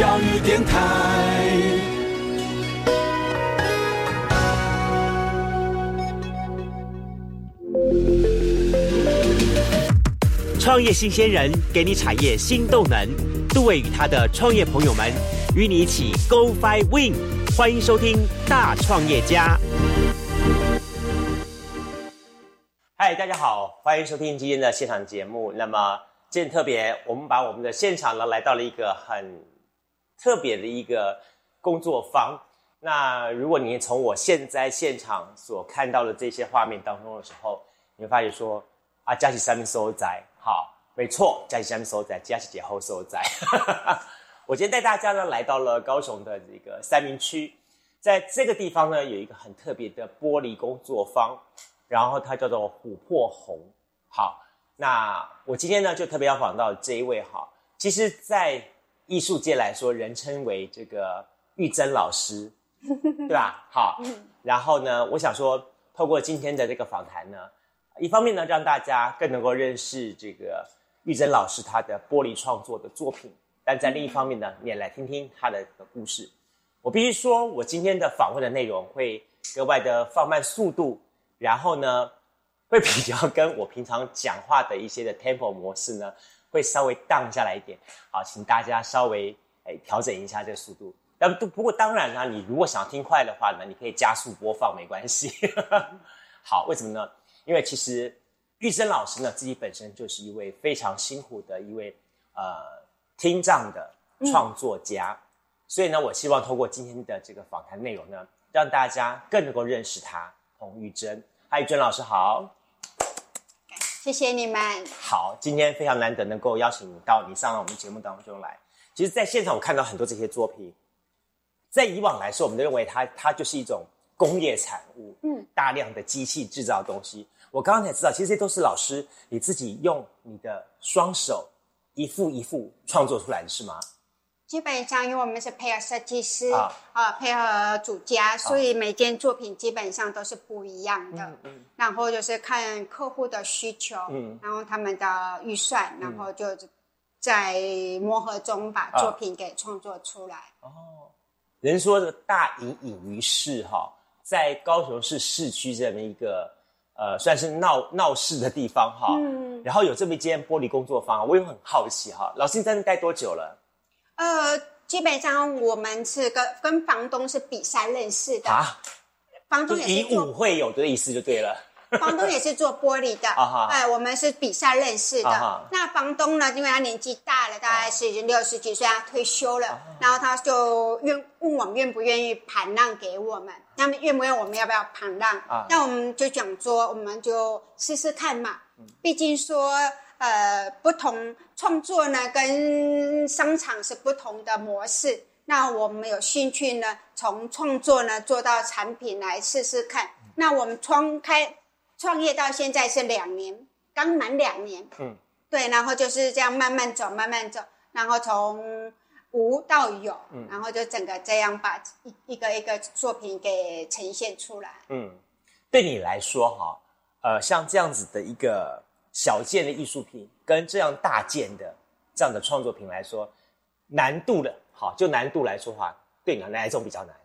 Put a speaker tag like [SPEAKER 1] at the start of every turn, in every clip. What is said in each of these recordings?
[SPEAKER 1] 教育电台。
[SPEAKER 2] 创业新鲜人给你产业新动能，杜伟与他的创业朋友们与你一起 Go Fly Win，欢迎收听大创业家。嗨，大家好，欢迎收听今天的现场节目。那么今天特别，我们把我们的现场呢来到了一个很特别的一个工作坊。那如果你从我现在现场所看到的这些画面当中的时候，你会发现说啊，嘉琪三面收窄，好，没错，嘉琪三面收窄，嘉琪节后收窄。我今天带大家呢来到了高雄的这个三明区，在这个地方呢有一个很特别的玻璃工作坊。然后它叫做琥珀红，好，那我今天呢就特别要访到这一位哈，其实，在艺术界来说，人称为这个玉珍老师，对吧？好，然后呢，我想说，透过今天的这个访谈呢，一方面呢，让大家更能够认识这个玉珍老师他的玻璃创作的作品，但在另一方面呢，你也来听听他的故事。我必须说，我今天的访问的内容会格外的放慢速度。然后呢，会比较跟我平常讲话的一些的 tempo 模式呢，会稍微 down 下来一点。好，请大家稍微诶调整一下这个速度。但不不过当然呢，你如果想要听快的话呢，你可以加速播放，没关系。好，为什么呢？因为其实玉珍老师呢自己本身就是一位非常辛苦的一位呃听障的创作家，所以呢，我希望通过今天的这个访谈内容呢，让大家更能够认识他。彭玉珍，嗨，玉珍老师好，
[SPEAKER 3] 谢谢你们。
[SPEAKER 2] 好，今天非常难得能够邀请你到你上到我们节目当中来。其实，在现场我看到很多这些作品，在以往来说，我们都认为它它就是一种工业产物，嗯，大量的机器制造的东西。我刚刚才知道，其实这都是老师你自己用你的双手一幅一幅创作出来的是吗？
[SPEAKER 3] 基本上，因为我们是配合设计师啊，配合主家，所以每件作品基本上都是不一样的。嗯嗯。然后就是看客户的需求，嗯，然后他们的预算，然后就在磨合中把作品给创作出来。哦，
[SPEAKER 2] 人说的大隐隐于市哈，在高雄市市区这么一个呃，算是闹闹市的地方哈。嗯。然后有这么一间玻璃工作坊，我也很好奇哈，老师你在那待多久了？
[SPEAKER 3] 呃，基本上我们是跟跟房东是比赛认识的。啊，
[SPEAKER 2] 房东也是以舞会有的意思就对了。
[SPEAKER 3] 房东也是做玻璃的，哎，我们是比赛认识的。那房东呢，因为他年纪大了，大概是已经六十几岁，他退休了，然后他就愿问我们愿不愿意盘让给我们，那么愿不愿意我们要不要盘让？那我们就讲说，我们就试试看嘛，毕竟说。呃，不同创作呢，跟商场是不同的模式。那我们有兴趣呢，从创作呢做到产品来试试看。那我们创开创业到现在是两年，刚满两年。嗯，对，然后就是这样慢慢走，慢慢走，然后从无到有，然后就整个这样把一一个一个作品给呈现出来。嗯，
[SPEAKER 2] 对你来说哈，呃，像这样子的一个。小件的艺术品跟这样大件的这样的创作品来说，难度的，好，就难度来说话，对你哪一种比较难？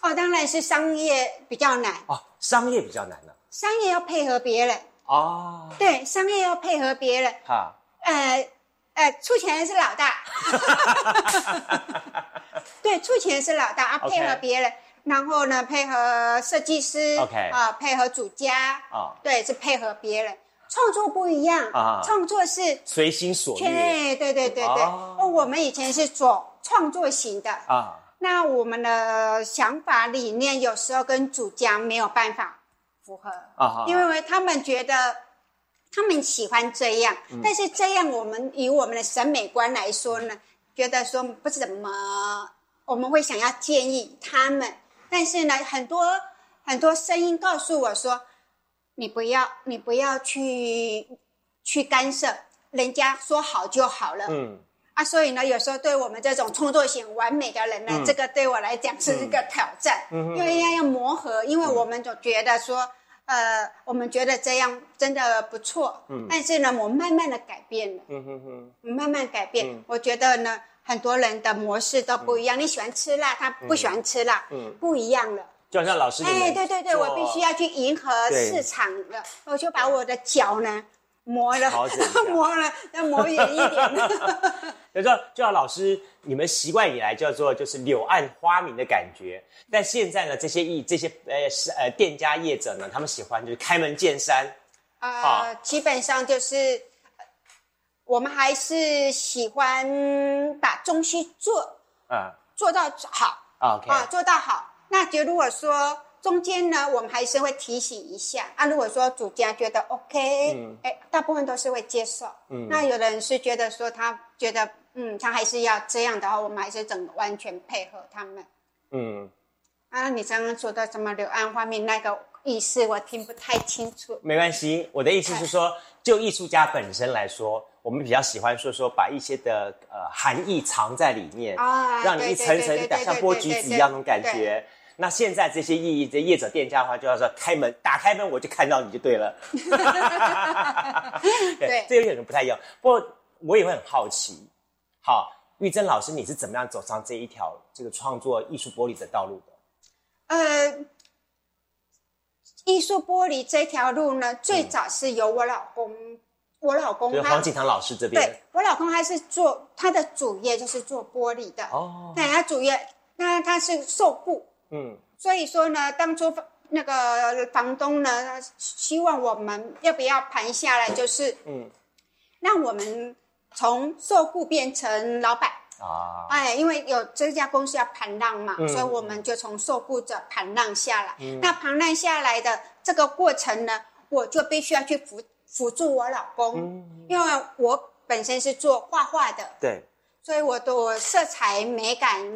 [SPEAKER 3] 哦，当然是商业比较难。哦，
[SPEAKER 2] 商业比较难呢。
[SPEAKER 3] 商业要配合别人。哦。对，商业要配合别人。哈。呃，呃，出钱是老大。对，出钱是老大啊，配合别人，然后呢，配合设计师。
[SPEAKER 2] OK。
[SPEAKER 3] 啊，配合主家。啊。对，是配合别人。创作不一样啊，创作是
[SPEAKER 2] 随心所欲。
[SPEAKER 3] 对对对对对。哦，我们以前是做创作型的啊。那我们的想法理念有时候跟主家没有办法符合啊，因为他们觉得他们喜欢这样，但是这样我们以我们的审美观来说呢，觉得说不怎么，我们会想要建议他们，但是呢，很多很多声音告诉我说。你不要，你不要去去干涉，人家说好就好了。嗯啊，所以呢，有时候对我们这种创作型完美的人呢，这个对我来讲是一个挑战，嗯因为要要磨合，因为我们总觉得说，呃，我们觉得这样真的不错。嗯，但是呢，我慢慢的改变了。嗯哼哼，慢慢改变，我觉得呢。很多人的模式都不一样。你喜欢吃辣，他不喜欢吃辣，嗯，不一样了。
[SPEAKER 2] 就好像老师，
[SPEAKER 3] 哎，对对对，我必须要去迎合市场了，我就把我的脚呢磨了，磨了，要磨圆一点。
[SPEAKER 2] 就说，就像老师，你们习惯以来叫做就是柳暗花明的感觉，但现在呢，这些艺这些呃是呃店家业者呢，他们喜欢就是开门见山。
[SPEAKER 3] 呃，基本上就是，我们还是喜欢把东西做，啊，做到好
[SPEAKER 2] ，OK，啊，
[SPEAKER 3] 做到好。那就如果说中间呢，我们还是会提醒一下啊。如果说主家觉得 OK，哎，大部分都是会接受。嗯，那有的人是觉得说他觉得，嗯，他还是要这样的话，我们还是整完全配合他们。嗯，啊，你刚刚说的什么柳暗花明那个意思，我听不太清楚。
[SPEAKER 2] 没关系，我的意思是说，就艺术家本身来说，我们比较喜欢说说把一些的呃含义藏在里面啊，让你一层层像剥橘子一样那种感觉。那现在这些意义，这业者店家的话，就要说开门，打开门我就看到你就对了。对，这有点不太一样。不过我也会很好奇，好，玉珍老师，你是怎么样走上这一条这个创作艺术玻璃的道路的？呃，
[SPEAKER 3] 艺术玻璃这条路呢，最早是由我老公，我老公
[SPEAKER 2] 黄景堂老师这边，
[SPEAKER 3] 对我老公他是做他的主业就是做玻璃的哦，对，他主业那他是受雇。嗯，所以说呢，当初那个房东呢，希望我们要不要盘下来，就是嗯，让我们从受雇变成老板。啊，哎，因为有这家公司要盘让嘛，所以我们就从受雇者盘让下来。那盘让下来的这个过程呢，我就必须要去辅辅助我老公，因为我本身是做画画的，
[SPEAKER 2] 对，
[SPEAKER 3] 所以我的色彩美感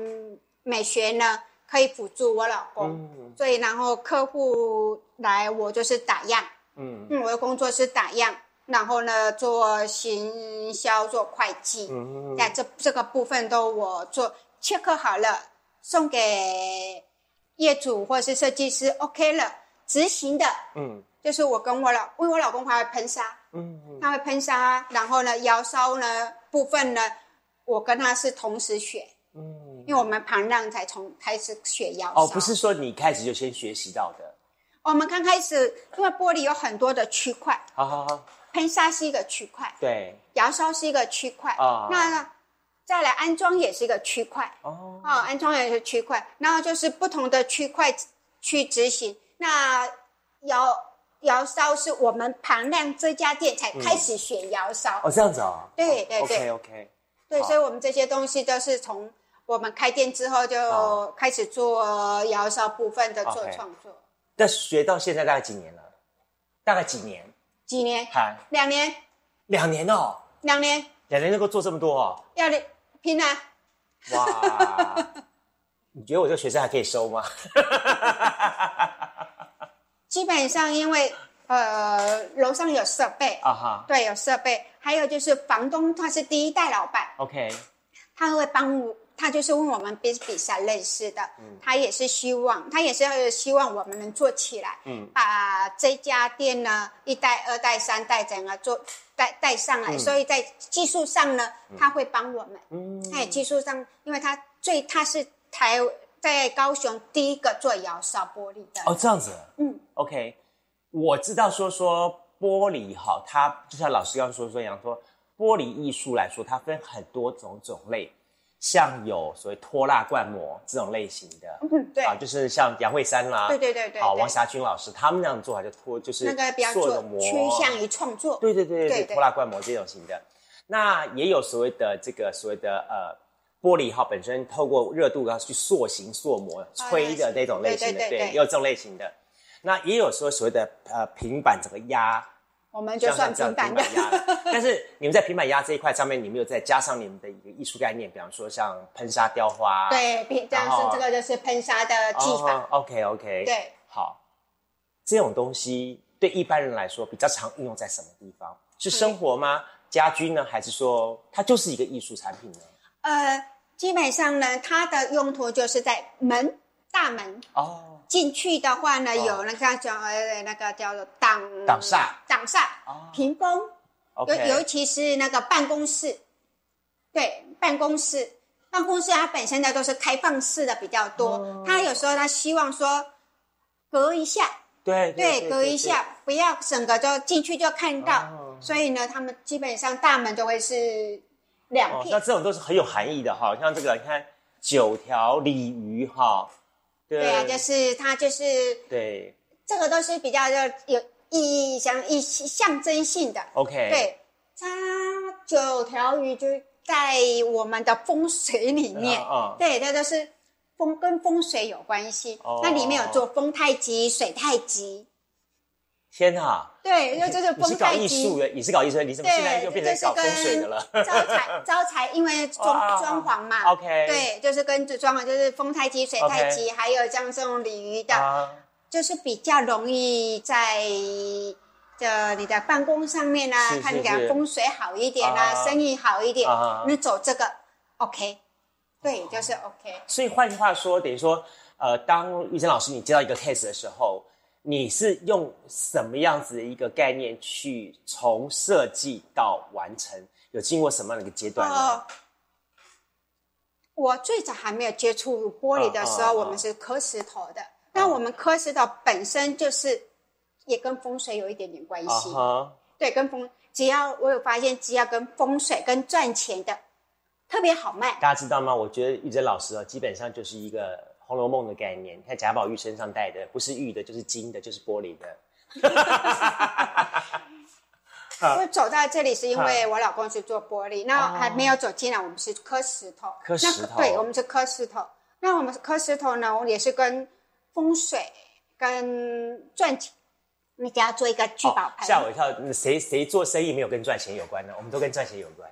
[SPEAKER 3] 美学呢。可以辅助我老公，所以然后客户来，我就是打样。嗯。嗯，我的工作是打样，然后呢做行销、做会计，嗯，那这这个部分都我做。切克好了，送给业主或者是设计师，OK 了。执行的，嗯，就是我跟我老，因为我老公还会喷砂，嗯嗯，他会喷砂，然后呢窑烧呢部分呢，我跟他是同时选，嗯。因为我们旁让才从开始学窑
[SPEAKER 2] 哦，不是说你开始就先学习到的。
[SPEAKER 3] 我们刚开始，因为玻璃有很多的区块，好好好，喷砂是一个区块，
[SPEAKER 2] 对，
[SPEAKER 3] 窑烧是一个区块。啊。那再来安装也是一个区块。哦，哦，安装也是区块，然后就是不同的区块去执行。那窑窑烧是我们庞亮这家店才开始学窑烧。
[SPEAKER 2] 哦，这样子啊？
[SPEAKER 3] 对对对
[SPEAKER 2] ，OK OK，
[SPEAKER 3] 对，所以我们这些东西都是从。我们开店之后就开始做窑烧部分的做创作。
[SPEAKER 2] 那学到现在大概几年了？大概几年？
[SPEAKER 3] 几年？哈，两年。
[SPEAKER 2] 两年哦。
[SPEAKER 3] 两年。
[SPEAKER 2] 两年能够做这么多哦？
[SPEAKER 3] 要你拼啊！哇！
[SPEAKER 2] 你觉得我这个学生还可以收吗？
[SPEAKER 3] 基本上，因为呃，楼上有设备啊哈，对，有设备，还有就是房东他是第一代老板
[SPEAKER 2] ，OK，
[SPEAKER 3] 他会帮我。他就是问我们比比赛认识的，嗯。他也是希望，他也是希望我们能做起来，嗯，把这家店呢一代、二代、三代整个做带带上来，所以在技术上呢，他会帮我们，嗯，哎，技术上，因为他最他是台在高雄第一个做窑烧玻璃的，
[SPEAKER 2] 哦，这样子，嗯，OK，我知道说说玻璃哈，它就像老师刚刚说说一样，说玻璃艺术来说，它分很多种种类。像有所谓拖拉灌模这种类型的，嗯，对啊，就是像杨慧珊啦，
[SPEAKER 3] 对对对对，
[SPEAKER 2] 好，王霞君老师他们那样做法就拖，就是
[SPEAKER 3] 那个比较做趋向于创作，
[SPEAKER 2] 对对对对对，拖拉灌模这种型的。那也有所谓的这个所谓的呃玻璃哈，本身透过热度要去塑形塑模吹的那种类型的，对，也有这种类型的。那也有说所谓的呃平板整个压。
[SPEAKER 3] 我们就算平板
[SPEAKER 2] 压了，但是你们在平板压这一块上面，你们有再加上你们的一个艺术概念，比方说像喷砂雕花，
[SPEAKER 3] 对，这样是这个就是喷砂的技法。
[SPEAKER 2] OK OK，
[SPEAKER 3] 对，
[SPEAKER 2] 好，这种东西对一般人来说比较常应用在什么地方？是生活吗？家居呢？还是说它就是一个艺术产品呢？
[SPEAKER 3] 呃，基本上呢，它的用途就是在门大门哦。进去的话呢，有那个叫呃那个叫做挡
[SPEAKER 2] 挡煞。
[SPEAKER 3] 挡煞屏风，尤尤其是那个办公室，对办公室。办公室它本身的都是开放式的比较多，他有时候他希望说隔一下，
[SPEAKER 2] 对
[SPEAKER 3] 对，隔一下，不要整个就进去就看到，所以呢，他们基本上大门都会是两片。
[SPEAKER 2] 那这种都是很有含义的哈，像这个你看九条鲤鱼哈，
[SPEAKER 3] 对啊，就是它就是
[SPEAKER 2] 对，
[SPEAKER 3] 这个都是比较有有意义像一些象征性的。
[SPEAKER 2] OK，
[SPEAKER 3] 对，它九条鱼就。在我们的风水里面，对，它都是风跟风水有关系。那里面有做风太极、水太极。
[SPEAKER 2] 天哪！
[SPEAKER 3] 对，因为这是风太极。
[SPEAKER 2] 你是搞艺术的，你是搞艺术的，你怎么现在就变成搞风水的了？
[SPEAKER 3] 招财，招财，因为装装潢嘛。
[SPEAKER 2] OK。
[SPEAKER 3] 对，就是跟着装潢，就是风太极、水太极，还有像这种鲤鱼的，就是比较容易在。的你的办公上面啊，看你的风水好一点啊，生意好一点，你走这个 OK，对，就是 OK。
[SPEAKER 2] 所以换句话说，等于说，呃，当玉珍老师你接到一个 case 的时候，你是用什么样子的一个概念去从设计到完成？有经过什么样的一个阶段呢？
[SPEAKER 3] 我最早还没有接触玻璃的时候，我们是磕石头的。那我们磕石头本身就是。也跟风水有一点点关系，对，跟风只要我有发现，只要跟风水跟赚钱的特别好卖。
[SPEAKER 2] 大家知道吗？我觉得玉珍老师啊，基本上就是一个《红楼梦》的概念。你看贾宝玉身上戴的，不是玉的，就是金的，就是玻璃的。
[SPEAKER 3] 我走到这里是因为我老公是做玻璃，那还没有走进来，我们是磕石头。
[SPEAKER 2] 磕石头，
[SPEAKER 3] 对，我们是磕石头。那我们磕石头呢，我也是跟风水跟赚钱。你给他做一个聚宝盆，
[SPEAKER 2] 吓我一跳！谁谁做生意没有跟赚钱有关呢？我们都跟赚钱有关。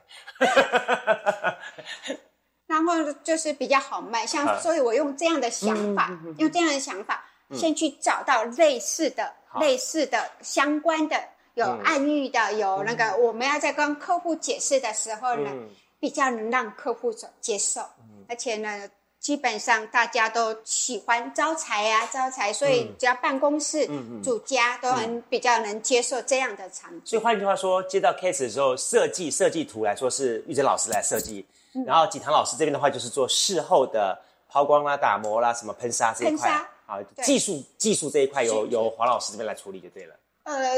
[SPEAKER 3] 然后就是比较好卖，像所以，我用这样的想法，用这样的想法，先去找到类似的、类似的相关的，有暗喻的，有那个我们要在跟客户解释的时候呢，比较能让客户所接受，而且呢。基本上大家都喜欢招财啊，招财，所以只要办公室、主家都很比较能接受这样的场景。
[SPEAKER 2] 所以换句话说，接到 case 的时候，设计设计图来说是玉珍老师来设计，然后景堂老师这边的话就是做事后的抛光啦、打磨啦、什么喷砂这一块。啊，技术技术这一块由由黄老师这边来处理就对了。
[SPEAKER 3] 呃，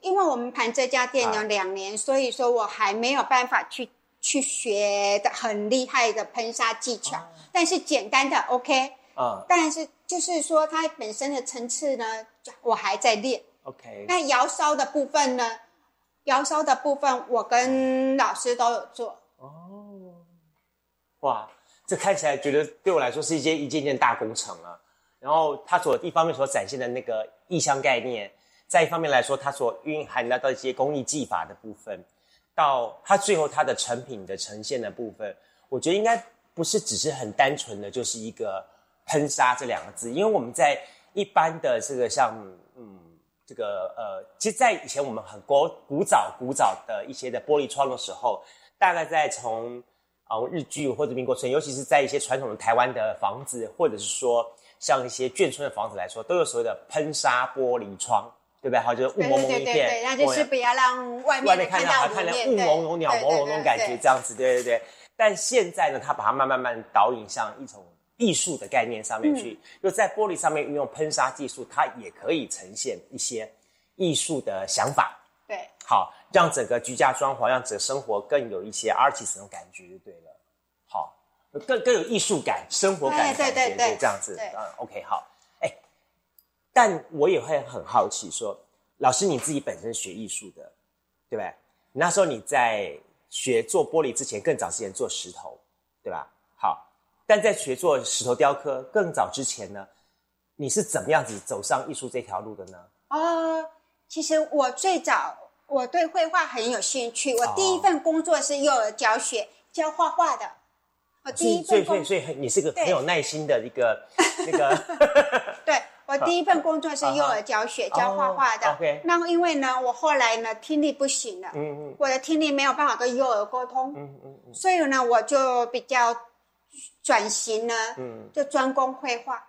[SPEAKER 3] 因为我们盘这家店有两年，所以说我还没有办法去。去学的很厉害的喷砂技巧，但是简单的 OK 啊，但是就是说它本身的层次呢，我还在练
[SPEAKER 2] OK。
[SPEAKER 3] 那窑烧的部分呢，窑烧的部分我跟老师都有做哦。
[SPEAKER 2] 哇，这看起来觉得对我来说是一件一件件大工程啊。然后它所一方面所展现的那个意象概念，在一方面来说，它所蕴含的到一些工艺技法的部分。到它最后它的成品的呈现的部分，我觉得应该不是只是很单纯的就是一个喷砂这两个字，因为我们在一般的这个像嗯这个呃，其实，在以前我们很古古早古早的一些的玻璃窗的时候，大概在从啊日剧或者民国村，尤其是在一些传统的台湾的房子，或者是说像一些眷村的房子来说，都有所谓的喷砂玻璃窗。对不对？好，就是雾蒙蒙一片，
[SPEAKER 3] 那就是不要让外面看到
[SPEAKER 2] 看到雾蒙蒙、鸟朦胧那种感觉，这样子，对对对。但现在呢，它把它慢慢慢导引向一种艺术的概念上面去，就在玻璃上面运用喷砂技术，它也可以呈现一些艺术的想法。
[SPEAKER 3] 对，
[SPEAKER 2] 好，让整个居家装潢，让整个生活更有一些 artist 那种感觉，就对了。好，更更有艺术感、生活感，
[SPEAKER 3] 对对对，
[SPEAKER 2] 这样子。嗯，OK，好。但我也会很好奇，说老师你自己本身学艺术的，对？那时候你在学做玻璃之前，更早之前做石头，对吧？好，但在学做石头雕刻更早之前呢，你是怎么样子走上艺术这条路的呢？
[SPEAKER 3] 啊，其实我最早我对绘画很有兴趣，我第一份工作是幼儿教学，教画画的。我第一份
[SPEAKER 2] 工，所以所以你是个很有耐心的一个 那个，
[SPEAKER 3] 对。我第一份工作是幼儿教学，教画画的。那因为呢，我后来呢听力不行了，嗯嗯，我的听力没有办法跟幼儿沟通，嗯嗯所以呢，我就比较转型呢，嗯，就专攻绘画，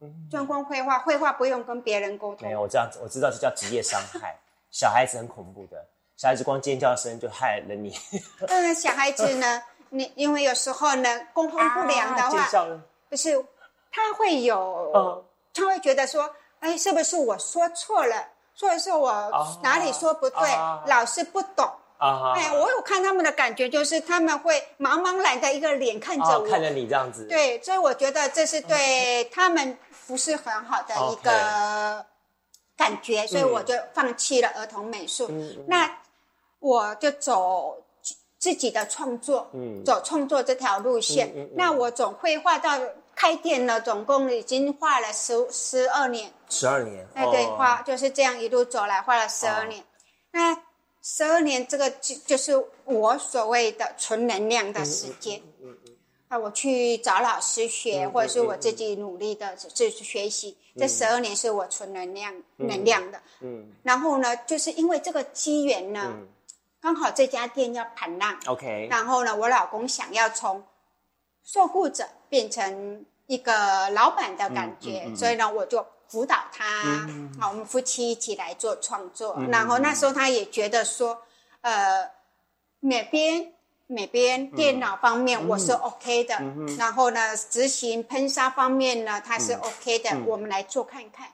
[SPEAKER 3] 嗯，专攻绘画，绘画不用跟别人沟通。
[SPEAKER 2] 没有，我这样子我知道这叫职业伤害，小孩子很恐怖的，小孩子光尖叫声就害了你。
[SPEAKER 3] 嗯，小孩子呢，你因为有时候呢，沟通不良的话，不是他会有，他会觉得说，哎，是不是我说错了，或者是我哪里说不对，老师不懂。啊哎，我有看他们的感觉，就是他们会茫茫然的一个脸看着我，
[SPEAKER 2] 看着你这样子。
[SPEAKER 3] 对，所以我觉得这是对他们不是很好的一个感觉，所以我就放弃了儿童美术。那我就走自己的创作，嗯，走创作这条路线。那我总绘画到开店了，总共已经画了十十二年。
[SPEAKER 2] 十二年。
[SPEAKER 3] 哎，对，画就是这样一路走来，画了十二年。那。十二年，这个就就是我所谓的纯能量的时间。啊，我去找老师学，或者是我自己努力的自学习。这十二年是我存能量能量的。嗯。然后呢，就是因为这个机缘呢，刚好这家店要盘浪。
[SPEAKER 2] OK。
[SPEAKER 3] 然后呢，我老公想要从受雇者变成一个老板的感觉，所以呢，我就。辅导他，好，我们夫妻一起来做创作。然后那时候他也觉得说，呃，哪边哪边电脑方面我是 OK 的，然后呢，执行喷砂方面呢它是 OK 的，我们来做看看。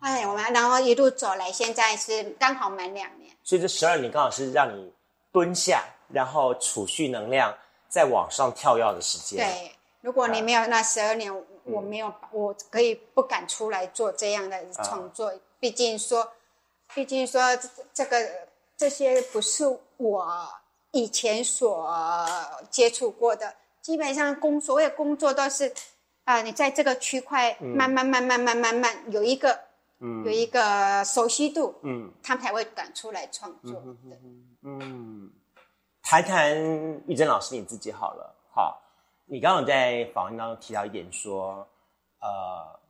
[SPEAKER 3] 哎，我们然后一路走来，现在是刚好满两年。
[SPEAKER 2] 所以这十二年刚好是让你蹲下，然后储蓄能量，再往上跳跃的时间。
[SPEAKER 3] 对，如果你没有那十二年。我没有，我可以不敢出来做这样的创作。毕竟说，毕竟说这个这些不是我以前所接触过的。基本上工所有工作都是啊，你在这个区块慢慢慢慢慢慢慢有一个有一个熟悉度，嗯，他们才会敢出来创作。
[SPEAKER 2] 嗯，谈谈玉珍老师你自己好了，好。你刚刚在访问当中提到一点，说，呃，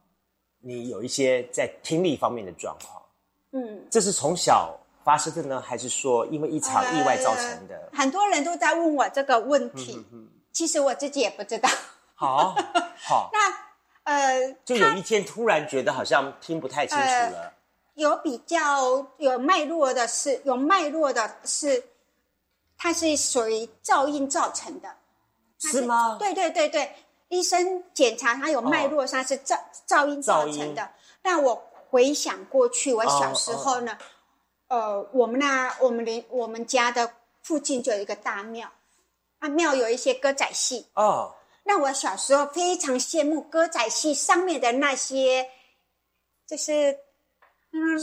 [SPEAKER 2] 你有一些在听力方面的状况，嗯，这是从小发生的呢，还是说因为一场意外造成的？
[SPEAKER 3] 很多人都在问我这个问题，其实我自己也不知道。
[SPEAKER 2] 好，好，
[SPEAKER 3] 那呃，
[SPEAKER 2] 就有一天突然觉得好像听不太清楚了。
[SPEAKER 3] 有比较有脉络的是，有脉络的是，它是属于噪音造成的。
[SPEAKER 2] 是吗？
[SPEAKER 3] 对对对对，医生检查它有脉络上是噪噪音造成的。但我回想过去，我小时候呢，呃，我们那我们邻我们家的附近就有一个大庙，啊庙有一些歌仔戏哦。那我小时候非常羡慕歌仔戏上面的那些，就是。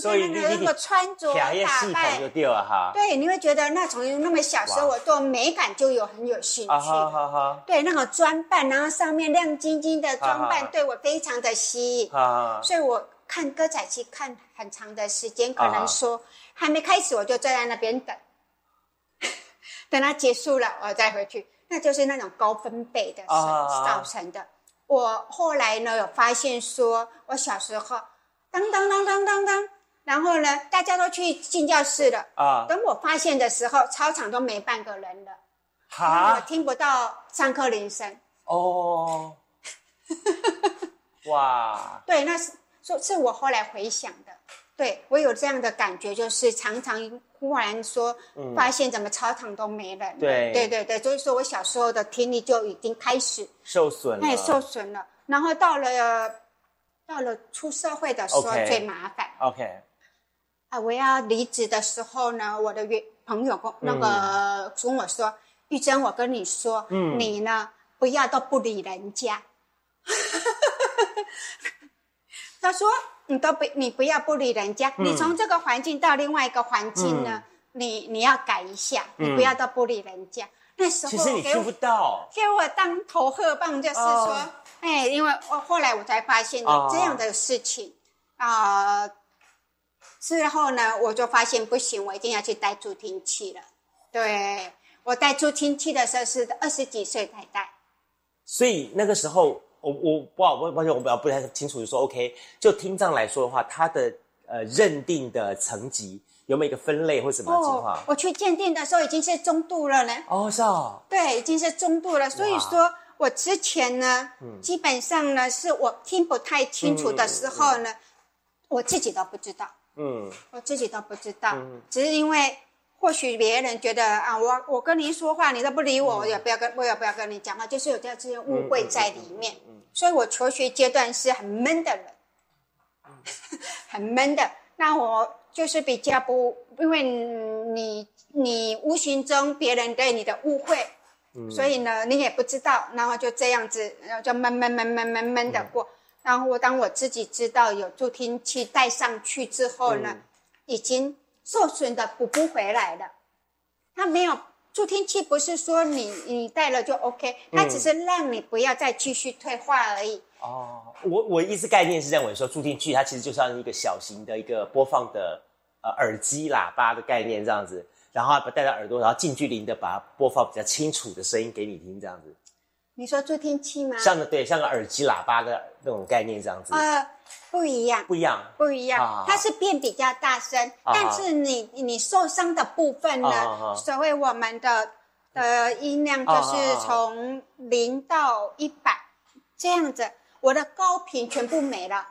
[SPEAKER 2] 所以
[SPEAKER 3] 那个穿着打扮
[SPEAKER 2] 就掉了哈。
[SPEAKER 3] 对，你会觉得那从那么小时候，我对美感就有很有兴趣。对，那个装扮，然后上面亮晶晶的装扮，对我非常的吸引。所以我看歌仔戏看很长的时间，可能说还没开始，我就站在那边等，等它结束了，我再回去。那就是那种高分贝的造成的。我后来呢有发现，说我小时候。当当当当当当，然后呢，大家都去进教室了啊。等我发现的时候，操场都没半个人了，好，听不到上课铃声。哦，哇，对，那是说是我后来回想的，对我有这样的感觉，就是常常忽然说发现怎么操场都没人。
[SPEAKER 2] 对
[SPEAKER 3] 对对对，所以说我小时候的听力就已经开始
[SPEAKER 2] 受损了，
[SPEAKER 3] 哎，受损了。然后到了。到了出社会的时候最麻烦。
[SPEAKER 2] OK，
[SPEAKER 3] 啊，我要离职的时候呢，我的约朋友跟那个跟我说：“玉珍，我跟你说，你呢不要都不理人家。”他说：“你都不，你不要不理人家。你从这个环境到另外一个环境呢，你你要改一下，你不要都不理人家。”那时候
[SPEAKER 2] 其实你听不到，
[SPEAKER 3] 给我当头鹤棒，就是说。哎，因为我后来我才发现这样的事情啊，之后呢，我就发现不行，我一定要去带助听器了。对我带助听器的时候是二十几岁才带，
[SPEAKER 2] 所以那个时候我我不好，抱歉，我比较不太清楚，就说 OK，就听障来说的话，它的呃认定的层级有没有一个分类或什么情况？
[SPEAKER 3] 我去鉴定的时候已经是中度了呢。
[SPEAKER 2] 哦，是哦，
[SPEAKER 3] 对，已经是中度了，所以说。我之前呢，基本上呢，是我听不太清楚的时候呢，我自己都不知道。嗯，我自己都不知道，只是因为或许别人觉得啊，我我跟您说话，你都不理我，我也不要跟，我也不要跟你讲话，就是有这样这些误会在里面。所以我求学阶段是很闷的人，很闷的。那我就是比较不，因为你你无形中别人对你的误会，所以呢，你也不知道，然后就这样子，然后就闷闷闷闷闷闷的过。然后当我自己知道有助听器带上去之后呢，已经受损的补不回来了。它没有助听器，不是说你你戴了就 OK，它只是让你不要再继续退化而已。
[SPEAKER 2] 哦，我我意思概念是认为说助听器它其实就像一个小型的一个播放的呃耳机喇叭的概念这样子，然后把戴在耳朵，然后近距离的把它播放比较清楚的声音给你听这样子。
[SPEAKER 3] 你说助听器吗？
[SPEAKER 2] 像个对，像个耳机喇叭的那种概念这样子。
[SPEAKER 3] 呃，不一样，
[SPEAKER 2] 不一样，
[SPEAKER 3] 不一样。它是变比较大声，但是你你受伤的部分呢？所谓我们的的音量就是从零到一百这样子，我的高频全部没了。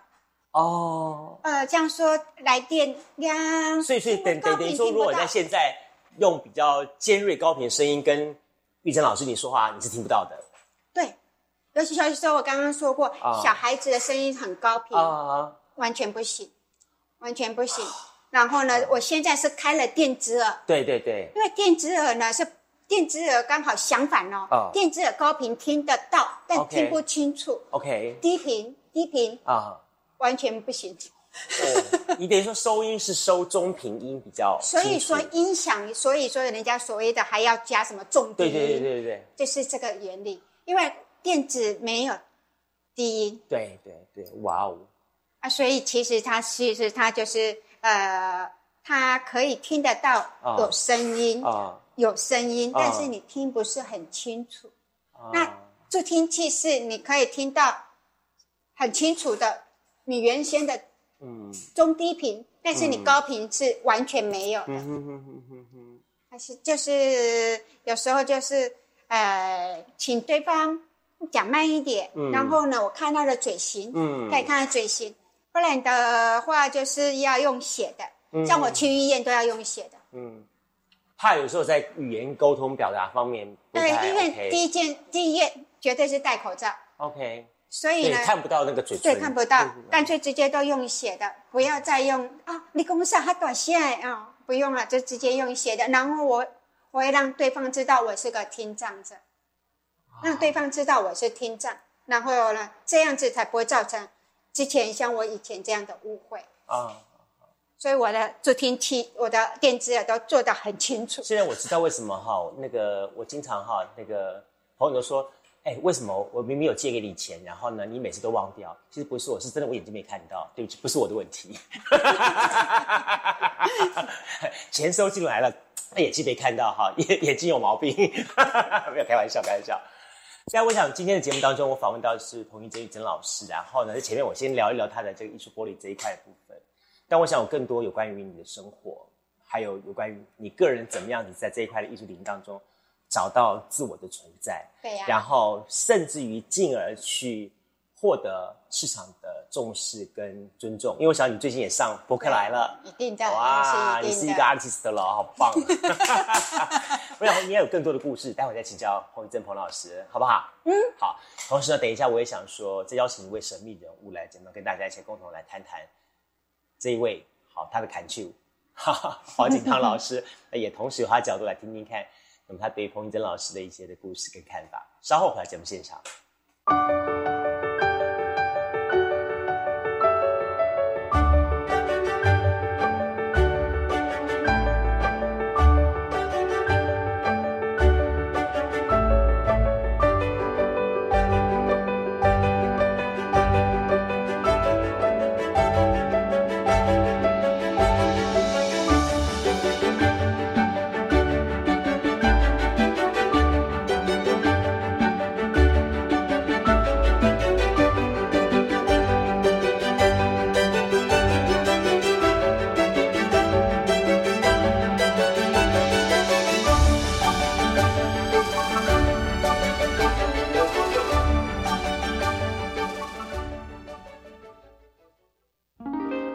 [SPEAKER 3] 哦。呃，这样说来电呀。
[SPEAKER 2] 所以所以等等等于说，如果在现在用比较尖锐高频的声音跟玉珍老师你说话，你是听不到的。
[SPEAKER 3] 对，尤其小时候我刚刚说过，小孩子的声音很高频，完全不行，完全不行。然后呢，我现在是开了电子耳，
[SPEAKER 2] 对对对，
[SPEAKER 3] 因为电子耳呢是电子耳刚好相反哦，电子耳高频听得到，但听不清楚
[SPEAKER 2] ，OK，
[SPEAKER 3] 低频低频啊，完全不行。
[SPEAKER 2] 你等于说收音是收中频音比较，
[SPEAKER 3] 所以说音响，所以说人家所谓的还要加什么重低音，
[SPEAKER 2] 对对对对对，
[SPEAKER 3] 就是这个原理。因为电子没有低音，
[SPEAKER 2] 对对对，哇哦！
[SPEAKER 3] 啊，所以其实它其实它就是呃，它可以听得到有声音啊，有声音，但是你听不是很清楚。那助听器是你可以听到很清楚的，你原先的嗯中低频，但是你高频是完全没有的。嗯哼哼哼哼哼，还是就是有时候就是。呃，请对方讲慢一点，然后呢，我看他的嘴型，嗯。可以看他嘴型，不然的话就是要用写的，像我去医院都要用写的。嗯，
[SPEAKER 2] 怕有时候在语言沟通表达方面，
[SPEAKER 3] 对，因为第一件第一件绝对是戴口罩。
[SPEAKER 2] OK，
[SPEAKER 3] 所以呢，
[SPEAKER 2] 看不到那个嘴，
[SPEAKER 3] 对，看不到，干脆直接都用写的，不要再用啊，你公司还短线啊，不用了，就直接用写的，然后我。我会让对方知道我是个听障者，让对方知道我是听障，然后呢，这样子才不会造成之前像我以前这样的误会啊。所以我的助听器、我的电子耳都做得很清楚。
[SPEAKER 2] 现在我知道为什么哈，那个我经常哈，那个朋友都说。哎，为什么我明明有借给你钱，然后呢，你每次都忘掉？其实不是，我是真的我眼睛没看到，对不起，不是我的问题。钱收进来了，眼睛没看到哈，眼 眼睛有毛病，没有开玩笑，开玩笑。现在我想今天的节目当中，我访问到的是彭于珍玉珍老师，然后呢，在前面我先聊一聊他的这个艺术玻璃这一块的部分。但我想有更多有关于你的生活，还有有关于你个人怎么样子在这一块的艺术领域当中。找到自我的存在，
[SPEAKER 3] 对呀，
[SPEAKER 2] 然后甚至于进而去获得市场的重视跟尊重。因为我想你最近也上博客来了，
[SPEAKER 3] 一定的，
[SPEAKER 2] 哇，你是一个 artist 了，好棒！我想你也有更多的故事，待会再请教洪振鹏老师，好不好？嗯，好。同时呢，等一下我也想说，再邀请一位神秘人物来节目，跟大家一起共同来谈谈这一位好他的砍球，黄景康老师，也同时有他的角度来听听看。他对彭于珍老师的一些的故事跟看法，稍后回来节目现场。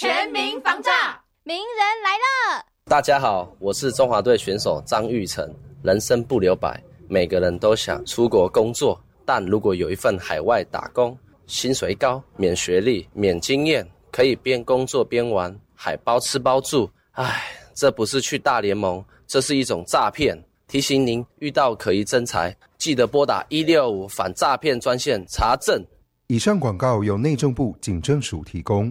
[SPEAKER 4] 全民防诈，名人来了！
[SPEAKER 5] 大家好，我是中华队选手张玉成。人生不留白，每个人都想出国工作，但如果有一份海外打工，薪水高，免学历，免经验，可以边工作边玩，还包吃包住。唉，这不是去大联盟，这是一种诈骗。提醒您，遇到可疑真财，记得拨打一六五反诈骗专线查证。
[SPEAKER 6] 以上广告由内政部警政署提供。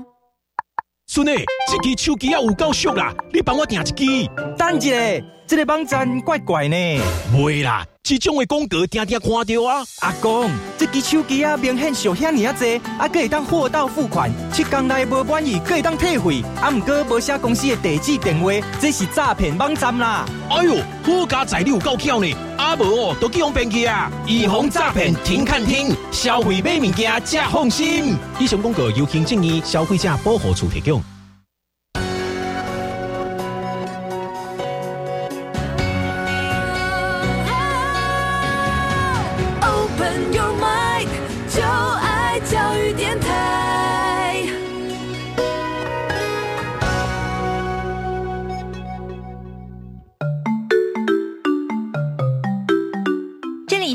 [SPEAKER 7] 孙女，这支手机啊有够俗啦，你帮我订一支。
[SPEAKER 8] 等一下，这个网站怪怪呢。
[SPEAKER 7] 袂啦，这种的广告天天看到啊。
[SPEAKER 8] 阿公，这支手机啊明显小遐尼啊济，啊可以当货到付款，七天内无满意可以当退费，啊唔过无写公司的地址电话，这是诈骗网站啦。
[SPEAKER 7] 哎呦，好家在你有够巧呢，啊无哦都去用骗去啊，预防诈骗听看听，消费买物件才放心。以上广告由行政院消费者保护处提供。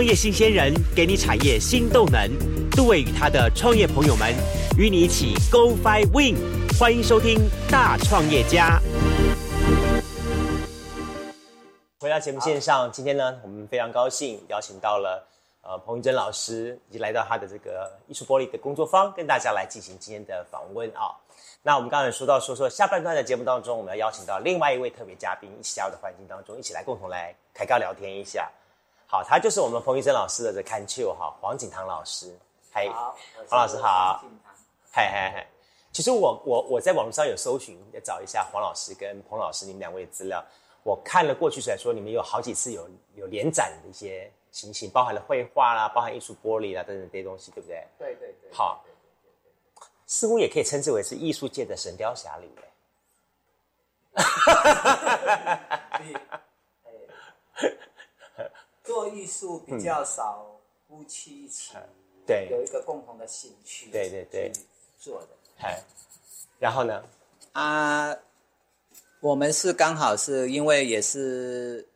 [SPEAKER 2] 创业新鲜人给你产业新动能，杜伟与他的创业朋友们与你一起 Go Fly Win，欢迎收听大创业家。回到节目线上，今天呢，我们非常高兴邀请到了呃彭玉珍老师，以及来到他的这个艺术玻璃的工作坊，跟大家来进行今天的访问啊。那我们刚才说到说说下半段的节目当中，我们要邀请到另外一位特别嘉宾，一起加入的环境当中，一起来共同来开高聊天一下。好，他就是我们彭医生老师的这看球哈，黄景堂老师。
[SPEAKER 9] 嗨，
[SPEAKER 2] 黄老师好。嗨嗨嗨，其实我我我在网络上有搜寻，要找一下黄老师跟彭老师你们两位的资料。我看了过去来说，你们有好几次有有联展的一些情形，包含了绘画啦，包含艺术玻璃啦等等这些东西，对不对？
[SPEAKER 9] 对对对。
[SPEAKER 2] 好，似乎也可以称之为是艺术界的神雕侠侣。哈哈哈哈
[SPEAKER 9] 哈！做艺术比较少，夫妻一起，
[SPEAKER 2] 对，
[SPEAKER 9] 有一个共同的兴趣，
[SPEAKER 2] 对对对，
[SPEAKER 9] 做的。
[SPEAKER 2] 哎，然后呢？
[SPEAKER 9] 啊，我们是刚好是因为也是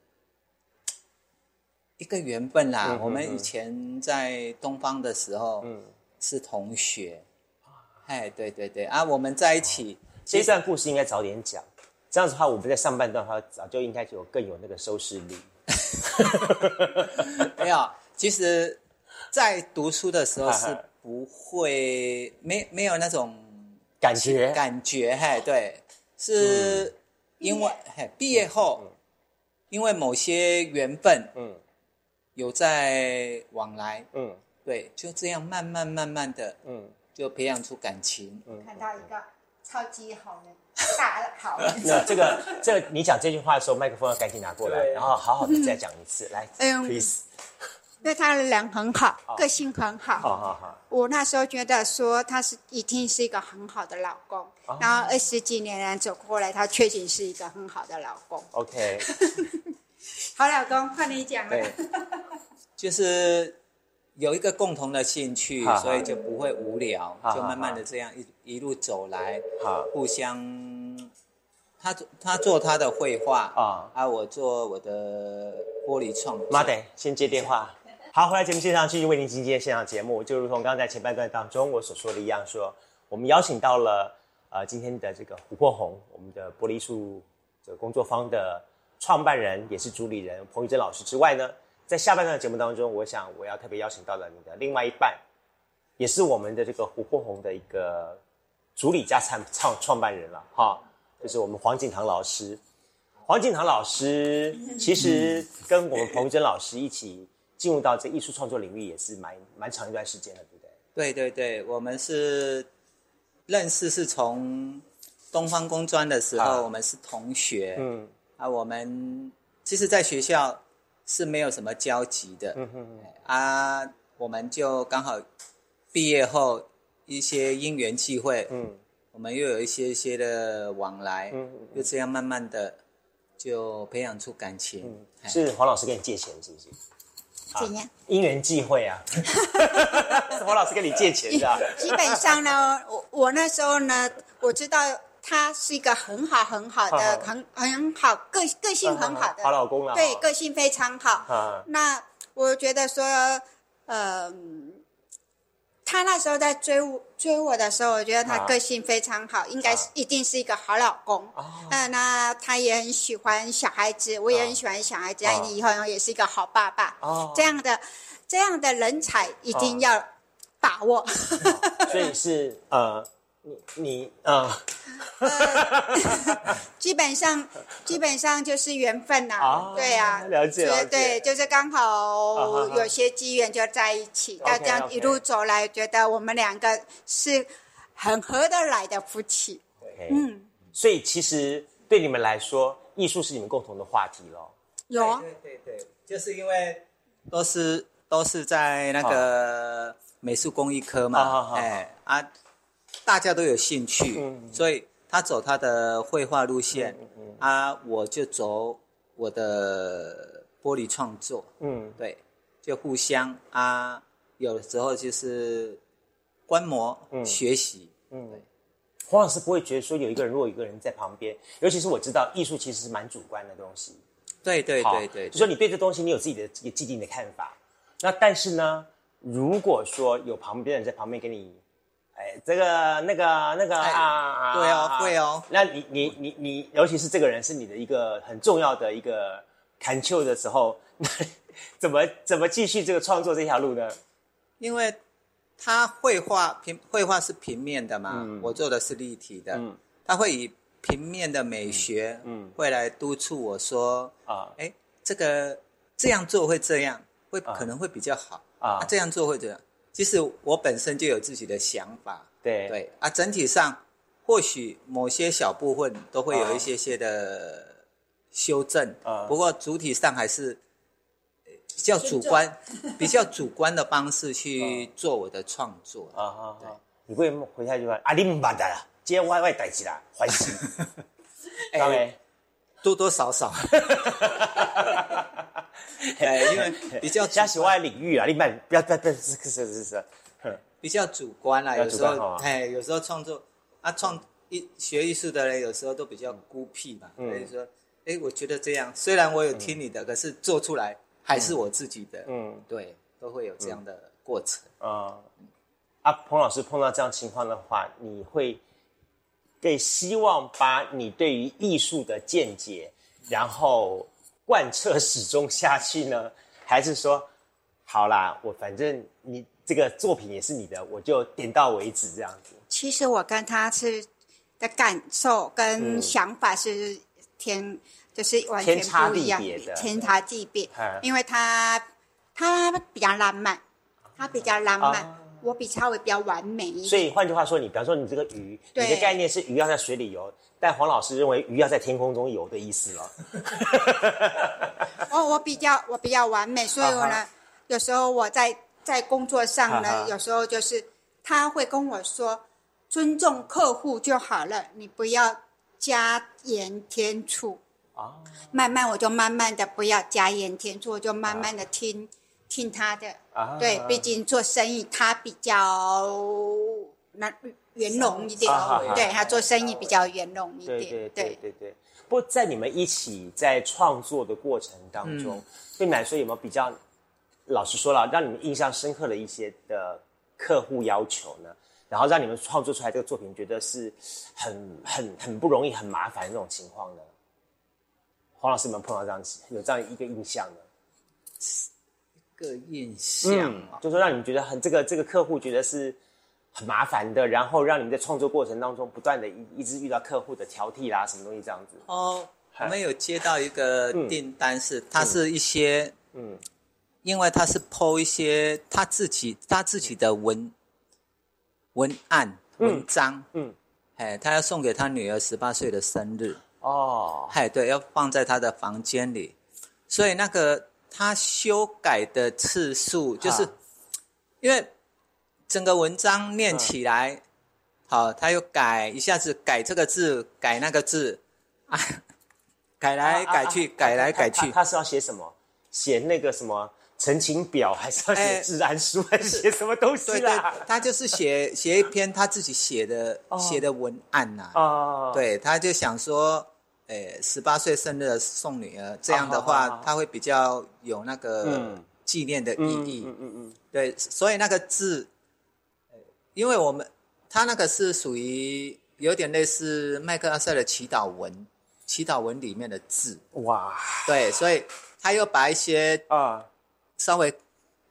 [SPEAKER 9] 一个缘分啦。我们以前在东方的时候，嗯，是同学。哎，对对对，啊，我们在一起。
[SPEAKER 2] 这段故事应该早点讲，这样子的话，我们在上半段的话，早就应该有更有那个收视率。
[SPEAKER 9] 没有，其实，在读书的时候是不会没没有那种
[SPEAKER 2] 感觉。
[SPEAKER 9] 感觉，嘿，对，是因为嘿毕业后，因为某些缘分，嗯，有在往来，嗯，对，就这样慢慢慢慢的，嗯，就培养出感情，
[SPEAKER 3] 嗯，看到一个超级好人。大好，
[SPEAKER 2] 那这个这个，你讲这句话的时候，麦克风要赶紧拿过来，然后好好的再讲一次，来，please。
[SPEAKER 3] 因为他的人很好，个性很好。好好好。我那时候觉得说他是一定是一个很好的老公，然后二十几年来走过来，他确实是一个很好的老公。
[SPEAKER 2] OK。
[SPEAKER 3] 好老公，换你讲了。
[SPEAKER 9] 就是有一个共同的兴趣，所以就不会无聊，就慢慢的这样一一路走来，互相。他他做他的绘画啊，啊，我做我的玻璃创作。
[SPEAKER 2] 妈的，先接电话。好，回来节目现场继续为您进行现场节目，就如同刚刚在前半段当中我所说的一样，说我们邀请到了呃今天的这个琥珀红，我们的玻璃术这个工作坊的创办人也是主理人彭宇珍老师之外呢，在下半段的节目当中，我想我要特别邀请到了你的另外一半，也是我们的这个琥珀红的一个主理加创创创办人了哈，就是我们黄景堂老师。黄景堂老师其实跟我们彭真老师一起。进入到这艺术创作领域也是蛮蛮长一段时间了，对不对？
[SPEAKER 9] 对对对，我们是认识是从东方工专的时候，我们是同学。嗯，啊，我们其实在学校是没有什么交集的。啊，我们就刚好毕业后一些因缘际会，嗯，我们又有一些些的往来，嗯，就这样慢慢的就培养出感情。
[SPEAKER 2] 是黄老师跟你借钱，是不是？
[SPEAKER 3] 怎样？
[SPEAKER 2] 因缘际会啊！黄老师跟你借钱的。
[SPEAKER 3] 基本上呢，我我那时候呢，我知道他是一个很好很好的、很很好个个性很好的
[SPEAKER 2] 好老公了。
[SPEAKER 3] 对，个性非常好。那我觉得说，嗯。他那时候在追我追我的时候，我觉得他个性非常好，应该是一定是一个好老公。嗯，那他也很喜欢小孩子，我也很喜欢小孩子，那以后也是一个好爸爸。哦，这样的这样的人才一定要把握。
[SPEAKER 2] 所以是呃。你你啊，
[SPEAKER 3] 基本上基本上就是缘分呐，对啊，
[SPEAKER 2] 了解了解，
[SPEAKER 3] 对，就是刚好有些机缘就在一起，那这样一路走来，觉得我们两个是很合得来的夫妻。
[SPEAKER 2] 嗯，所以其实对你们来说，艺术是你们共同的话题咯。
[SPEAKER 3] 有啊，
[SPEAKER 9] 对对对，就是因为都是都是在那个美术工艺科嘛，哎啊。大家都有兴趣，所以他走他的绘画路线，啊，我就走我的玻璃创作。嗯，对，就互相啊，有的时候就是观摩学习。嗯，对。
[SPEAKER 2] 黄老师不会觉得说有一个人，如果有一个人在旁边，尤其是我知道艺术其实是蛮主观的东西。
[SPEAKER 9] 对对对对，
[SPEAKER 2] 就说你对这东西你有自己的一个既定的看法，那但是呢，如果说有旁边人在旁边给你。哎，这个、那个、那个啊，
[SPEAKER 9] 对哦，会哦。
[SPEAKER 2] 那你、你、你、你，尤其是这个人是你的一个很重要的一个砍球的时候，那怎么怎么继续这个创作这条路呢？
[SPEAKER 9] 因为他绘画平绘画是平面的嘛，我做的是立体的，他会以平面的美学，嗯，会来督促我说啊，哎，这个这样做会这样，会可能会比较好啊，这样做会这样。其实我本身就有自己的想法，
[SPEAKER 2] 对。
[SPEAKER 9] 对。啊，整体上或许某些小部分都会有一些些的修正，啊，不过主体上还是比较主观、比较主观的方式去做我的创作。啊啊！对，
[SPEAKER 2] 你会回下一句话？啊，你唔办的啦，接歪歪代志啦，欢喜，
[SPEAKER 9] 哎，多多少少。哎，因为 比较
[SPEAKER 2] 加喜欢领域啊，另外不要不要不是是是是，
[SPEAKER 9] 比较主观啦，有时候哎，有时候创作啊，创艺学艺术的人有时候都比较孤僻嘛，所以说，哎，我觉得这样，虽然我有听你的，可是做出来还是我自己的，嗯，对，都会有这样的过程啊。
[SPEAKER 2] 啊，彭老师碰到这样情况的话，你会更希望把你对于艺术的见解，然后。贯彻始终下去呢，还是说，好啦，我反正你这个作品也是你的，我就点到为止这样子。
[SPEAKER 3] 其实我跟他是的感受跟想法是天，就是完全不一样
[SPEAKER 2] 的，
[SPEAKER 3] 天差地别。因为他他比较浪漫，他比较浪漫。我比稍微比较完美一点，
[SPEAKER 2] 所以换句话说，你比方说你这个鱼，你的概念是鱼要在水里游，但黄老师认为鱼要在天空中游的意思了。
[SPEAKER 3] 哦，我比较我比较完美，所以我呢，有时候我在在工作上呢，有时候就是他会跟我说，尊重客户就好了，你不要加盐添醋啊。慢慢我就慢慢的不要加盐添醋，我就慢慢的听听他的。啊，对，毕竟做生意他比较那圆融一点，对他做生意比较圆融一点。对
[SPEAKER 2] 对对对。不过在你们一起在创作的过程当中，对你来说有没有比较？老实说了，让你们印象深刻的一些的客户要求呢，然后让你们创作出来这个作品，觉得是很很很不容易、很麻烦的那种情况呢？黄老师有没有碰到这样子，有这样一个印象呢？
[SPEAKER 9] 一个印象啊，
[SPEAKER 2] 就是让你们觉得很这个这个客户觉得是很麻烦的，然后让你们在创作过程当中不断的一一直遇到客户的挑剔啦，什么东西这样子？
[SPEAKER 9] 哦，我们有接到一个订单，是它是一些嗯。因为他是剖一些他自己他自己的文文案文章，嗯，哎，他要送给他女儿十八岁的生日。哦，哎，对，要放在他的房间里，所以那个他修改的次数，就是因为整个文章念起来好，他又改一下子改这个字改那个字 啊，改来改去改来改去，
[SPEAKER 2] 他是要写什么？写那个什么？陈情表还是要写自然书，还是写什么东西啦？
[SPEAKER 9] 他就是写 写一篇他自己写的写的文案呐。哦，对，他就想说，诶，十八岁生日送女儿，这样的话他会比较有那个纪念的意义。嗯嗯嗯。对，所以那个字，因为我们他那个是属于有点类似麦克阿瑟的祈祷文，祈祷文里面的字。哇。对，所以他又把一些啊。稍微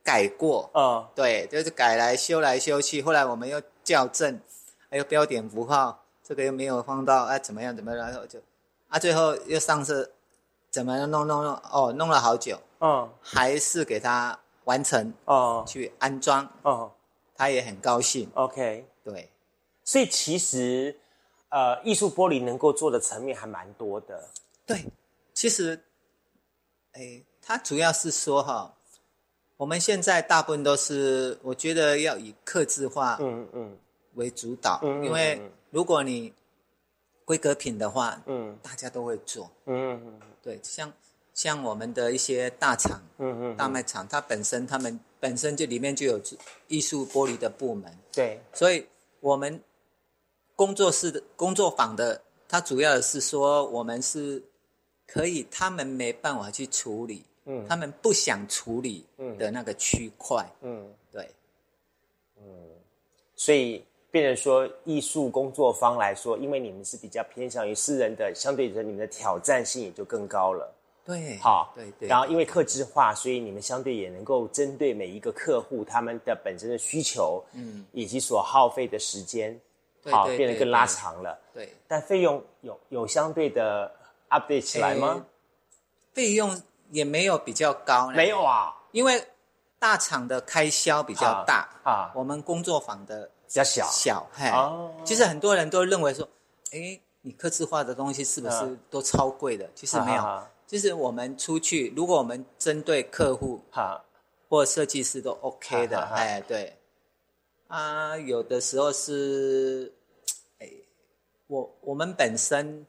[SPEAKER 9] 改过，嗯，对，就是改来修来修去，后来我们又校正，还有标点符号，这个又没有放到，哎，怎么样怎么样，然后就，啊，最后又上次怎么弄弄弄，哦，弄了好久，嗯，还是给他完成，哦，去安装，哦，他也很高兴
[SPEAKER 2] ，OK，
[SPEAKER 9] 对，
[SPEAKER 2] 所以其实，呃，艺术玻璃能够做的层面还蛮多的，
[SPEAKER 9] 对，其实，哎，它主要是说哈。我们现在大部分都是，我觉得要以刻字化嗯嗯。为主导，因为如果你规格品的话，嗯，大家都会做，嗯嗯，对，像像我们的一些大厂，嗯嗯，大卖场，它本身他们本身就里面就有艺术玻璃的部门，
[SPEAKER 2] 对，
[SPEAKER 9] 所以我们工作室的工作坊的，它主要的是说我们是可以，他们没办法去处理。嗯，他们不想处理的那个区块，嗯，对，
[SPEAKER 2] 嗯，所以变成说艺术工作方来说，因为你们是比较偏向于私人的，相对说你们的挑战性也就更高了，
[SPEAKER 9] 对，
[SPEAKER 2] 好，
[SPEAKER 9] 对对，
[SPEAKER 2] 然后因为客制化，所以你们相对也能够针对每一个客户他们的本身的需求，嗯，以及所耗费的时间，好，变得更拉长了，
[SPEAKER 9] 对，
[SPEAKER 2] 但费用有有相对的 update 起来吗？
[SPEAKER 9] 费用。也没有比较高，
[SPEAKER 2] 没有啊，
[SPEAKER 9] 因为大厂的开销比较大啊，我们工作坊的
[SPEAKER 2] 比较小。
[SPEAKER 9] 小，嘿，其实很多人都认为说，哎，你刻字化的东西是不是都超贵的？其实没有，就是我们出去，如果我们针对客户哈，或设计师都 OK 的，哎，对，啊，有的时候是，哎，我我们本身。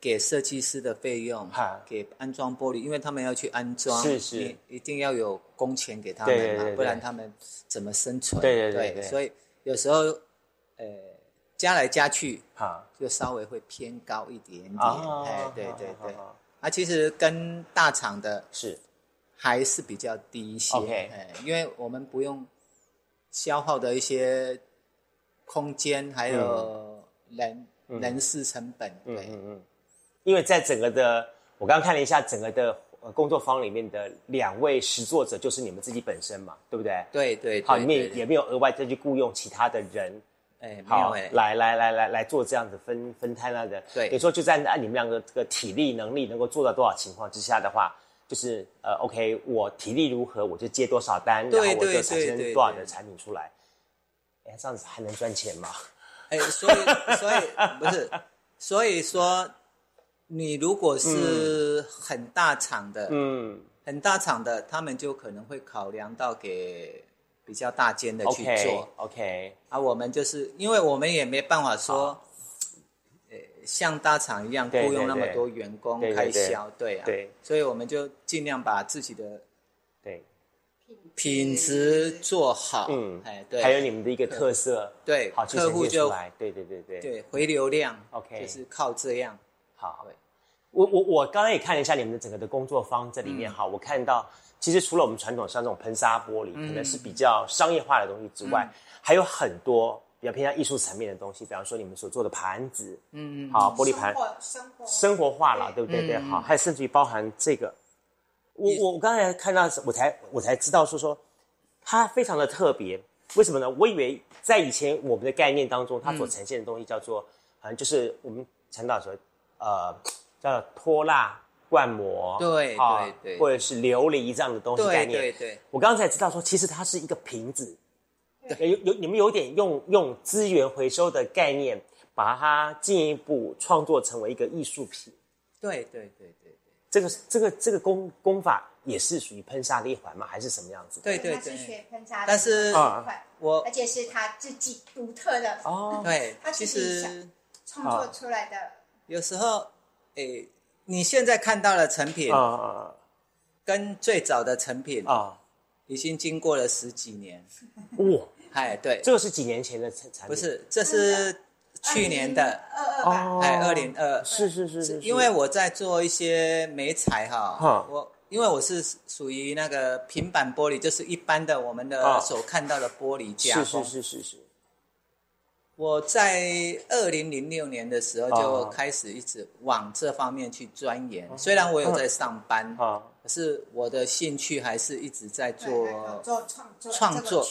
[SPEAKER 9] 给设计师的费用，哈给安装玻璃，因为他们要去安装，
[SPEAKER 2] 是是，
[SPEAKER 9] 一定要有工钱给他们嘛，不然他们怎么生存？
[SPEAKER 2] 对对对，
[SPEAKER 9] 所以有时候，呃，加来加去，哈，就稍微会偏高一点点。哎，对对对，啊，其实跟大厂的
[SPEAKER 2] 是
[SPEAKER 9] 还是比较低一些，哎，因为我们不用消耗的一些空间，还有人人事成本，对，嗯嗯。
[SPEAKER 2] 因为在整个的，我刚刚看了一下整个的工作坊里面的两位实作者，就是你们自己本身嘛，对不对？
[SPEAKER 9] 对对。
[SPEAKER 2] 好，里面也没有额外再去雇佣其他的人，
[SPEAKER 9] 哎，好，
[SPEAKER 2] 来来来来来做这样子分分摊那的。
[SPEAKER 9] 对。
[SPEAKER 2] 你说就在按你们两个这个体力能力能够做到多少情况之下的话，就是呃，OK，我体力如何，我就接多少单，然后我就产生多少的产品出来。哎，这样子还能赚钱吗？
[SPEAKER 9] 哎，所以所以不是，所以说。你如果是很大厂的，嗯，很大厂的，他们就可能会考量到给比较大间的去做。
[SPEAKER 2] OK，
[SPEAKER 9] 啊，我们就是因为我们也没办法说，呃，像大厂一样雇佣那么多员工开销，对。啊，
[SPEAKER 2] 对，
[SPEAKER 9] 所以我们就尽量把自己的
[SPEAKER 2] 对。
[SPEAKER 9] 品质做好。
[SPEAKER 2] 嗯，
[SPEAKER 9] 哎，对，
[SPEAKER 2] 还有你们的一个特色，
[SPEAKER 9] 对，
[SPEAKER 2] 好，
[SPEAKER 9] 客户就
[SPEAKER 2] 对对对对。
[SPEAKER 9] 对回流量
[SPEAKER 2] ，OK，
[SPEAKER 9] 就是靠这样。
[SPEAKER 2] 好，我我我刚刚也看了一下你们的整个的工作方这里面哈，我看到其实除了我们传统像这种喷砂玻璃，可能是比较商业化的东西之外，还有很多比较偏向艺术层面的东西，比方说你们所做的盘子，嗯，好，玻璃盘，
[SPEAKER 3] 生活
[SPEAKER 2] 生活化了，对不对？对，好，还有甚至于包含这个，我我我刚才看到，我才我才知道说说它非常的特别，为什么呢？我以为在以前我们的概念当中，它所呈现的东西叫做，好像就是我们陈导说。呃，叫拖蜡灌模，
[SPEAKER 9] 对对对，
[SPEAKER 2] 或者是琉璃这样的东西概念。
[SPEAKER 9] 对对，
[SPEAKER 2] 我刚才知道说，其实它是一个瓶子，有有你们有点用用资源回收的概念，把它进一步创作成为一个艺术品。
[SPEAKER 9] 对对对对对，
[SPEAKER 2] 这个这个这个工工法也是属于喷砂的一环吗？还是什么样子？
[SPEAKER 9] 对对
[SPEAKER 3] 对，是学喷砂，
[SPEAKER 9] 但是我
[SPEAKER 3] 而且是他自己独特的
[SPEAKER 2] 哦，
[SPEAKER 9] 对，
[SPEAKER 3] 他
[SPEAKER 9] 其实
[SPEAKER 3] 创作出来的。
[SPEAKER 9] 有时候，诶，你现在看到的成品啊，跟最早的成品啊，已经经过了十几年。
[SPEAKER 2] 哇，
[SPEAKER 9] 哎，对，
[SPEAKER 2] 这个是几年前的产产
[SPEAKER 9] 品？不是，这是去年的。
[SPEAKER 3] 二二
[SPEAKER 9] 哎，二零二，
[SPEAKER 2] 是是是是。
[SPEAKER 9] 因为我在做一些美彩哈，我因为我是属于那个平板玻璃，就是一般的我们的所看到的玻璃加
[SPEAKER 2] 工，是是是是是。
[SPEAKER 9] 我在二零零六年的时候就开始一直往这方面去钻研。虽然我有在上班，可是我的兴趣还是一直在做
[SPEAKER 3] 做创作。
[SPEAKER 9] 创作，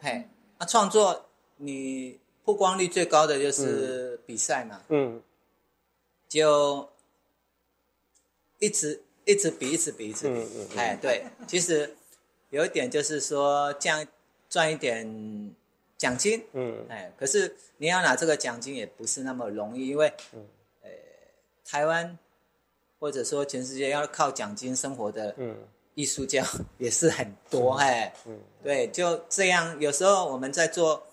[SPEAKER 9] 嘿，那创作你曝光率最高的就是比赛嘛，嗯，就一直一直比，一直比，一直比，哎，对，其实有一点就是说这样赚一点。奖金，嗯，哎，可是你要拿这个奖金也不是那么容易，因为，嗯，呃，台湾或者说全世界要靠奖金生活的，嗯，艺术家也是很多，哎，嗯，对，就这样，有时候我们在做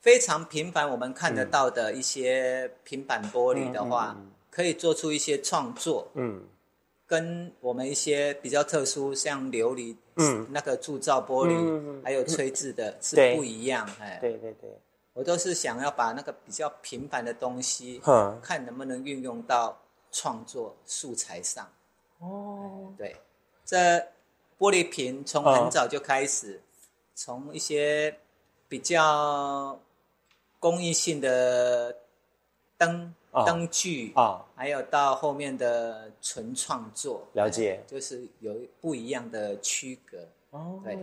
[SPEAKER 9] 非常平凡我们看得到的一些平板玻璃的话，可以做出一些创作，嗯。跟我们一些比较特殊，像琉璃，嗯，那个铸造玻璃，还有吹制的，是不一样，哎，
[SPEAKER 2] 对对对，
[SPEAKER 9] 我都是想要把那个比较平凡的东西，看能不能运用到创作素材上。哦，对，这玻璃瓶从很早就开始，从一些比较公益性的灯。灯具啊，还有到后面的纯创作，
[SPEAKER 2] 了解，
[SPEAKER 9] 就是有不一样的区隔。哦，对，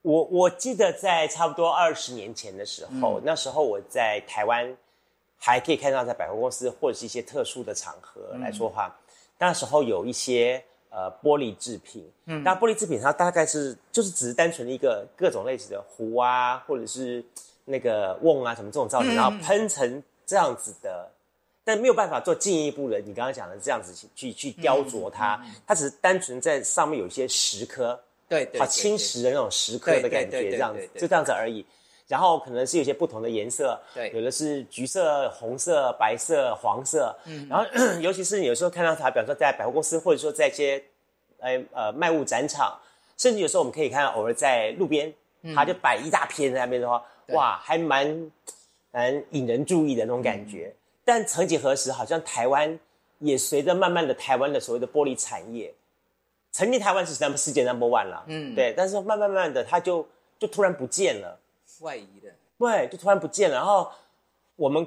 [SPEAKER 2] 我我记得在差不多二十年前的时候，那时候我在台湾还可以看到在百货公司或者是一些特殊的场合来说话，那时候有一些呃玻璃制品，嗯，那玻璃制品它大概是就是只是单纯的一个各种类型的壶啊，或者是那个瓮啊什么这种造型，然后喷成这样子的。但没有办法做进一步的，你刚刚讲的这样子去去雕琢它，它只是单纯在上面有一些石刻，
[SPEAKER 9] 对，
[SPEAKER 2] 好侵蚀的那种石刻的感觉，这样子就这样子而已。然后可能是有些不同的颜色，
[SPEAKER 9] 对，
[SPEAKER 2] 有的是橘色、红色、白色、黄色，嗯，然后 尤其是你有时候看到它，比方说在百货公司，或者说在一些呃呃卖物展场，甚至有时候我们可以看到偶尔在路边，它就摆一大片在那边的话，哇，还蛮蛮引人注意的那种感觉。但曾几何时，好像台湾也随着慢慢的台湾的所谓的玻璃产业，曾经台湾是什么世界 number one 了，嗯，对，但是慢慢慢的，它就就突然不见了，
[SPEAKER 9] 外移的，
[SPEAKER 2] 对，就突然不见了，然后我们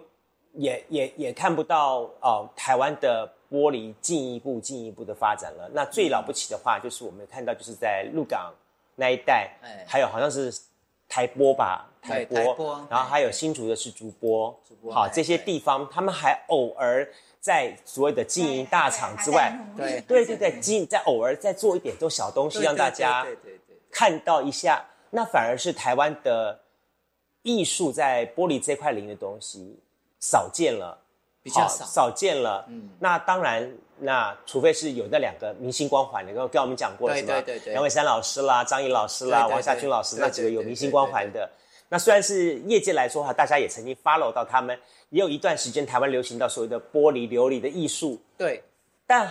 [SPEAKER 2] 也也也看不到哦，台湾的玻璃进一步进一步的发展了。那最了不起的话，就是我们看到就是在鹿港那一带，哎，还有好像是。台播吧，
[SPEAKER 9] 台播，
[SPEAKER 2] 然后还有新竹的是主播，好这些地方，他们还偶尔在所谓的经营大厂之外，
[SPEAKER 9] 对
[SPEAKER 2] 对对对，经在偶尔再做一点做小东西，让大家看到一下，那反而是台湾的艺术在玻璃这块领域的东西少见了，
[SPEAKER 9] 比较少。
[SPEAKER 2] 少见了。嗯，那当然，那除非是有那两个明星光环的，跟跟我们讲过了，
[SPEAKER 9] 对对对对，
[SPEAKER 2] 杨伟山老师啦、张毅老师啦、王夏军老师那几个有明星光环的。那虽然是业界来说哈，大家也曾经 follow 到他们，也有一段时间台湾流行到所谓的玻璃琉璃的艺术。
[SPEAKER 9] 对，
[SPEAKER 2] 但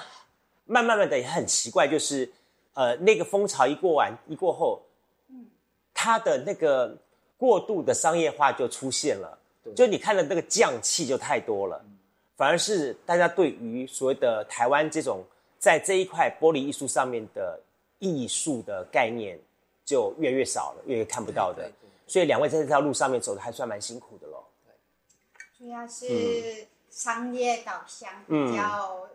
[SPEAKER 2] 慢慢慢的也很奇怪，就是呃那个风潮一过完一过后，嗯，它的那个过度的商业化就出现了，就你看的那个匠气就太多了，反而是大家对于所谓的台湾这种在这一块玻璃艺术上面的艺术的概念就越来越少了，越来越看不到的。所以两位在这条路上面走的还算蛮辛苦的喽。
[SPEAKER 3] 主要是商业导向比较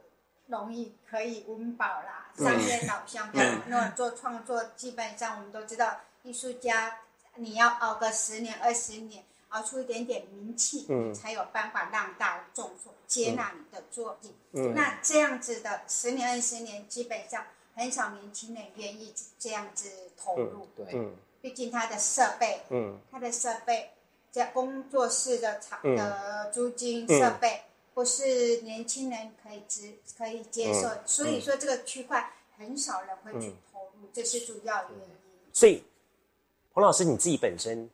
[SPEAKER 3] 容易可以温饱啦。商业导向，那做创作基本上我们都知道，艺术家你要熬个十年二十年，熬出一点点名气，嗯才有办法让大众所接纳你的作品。那这样子的十年二十年，基本上很少年轻人愿意这样子投入。
[SPEAKER 9] 对。
[SPEAKER 3] 毕竟他的设备，嗯，他的设备，在工作室的场的租金设备，不是年轻人可以支可以接受，所以说这个区块很少人会去投入，这是主要原因。
[SPEAKER 2] 所以，彭老师你自己本身，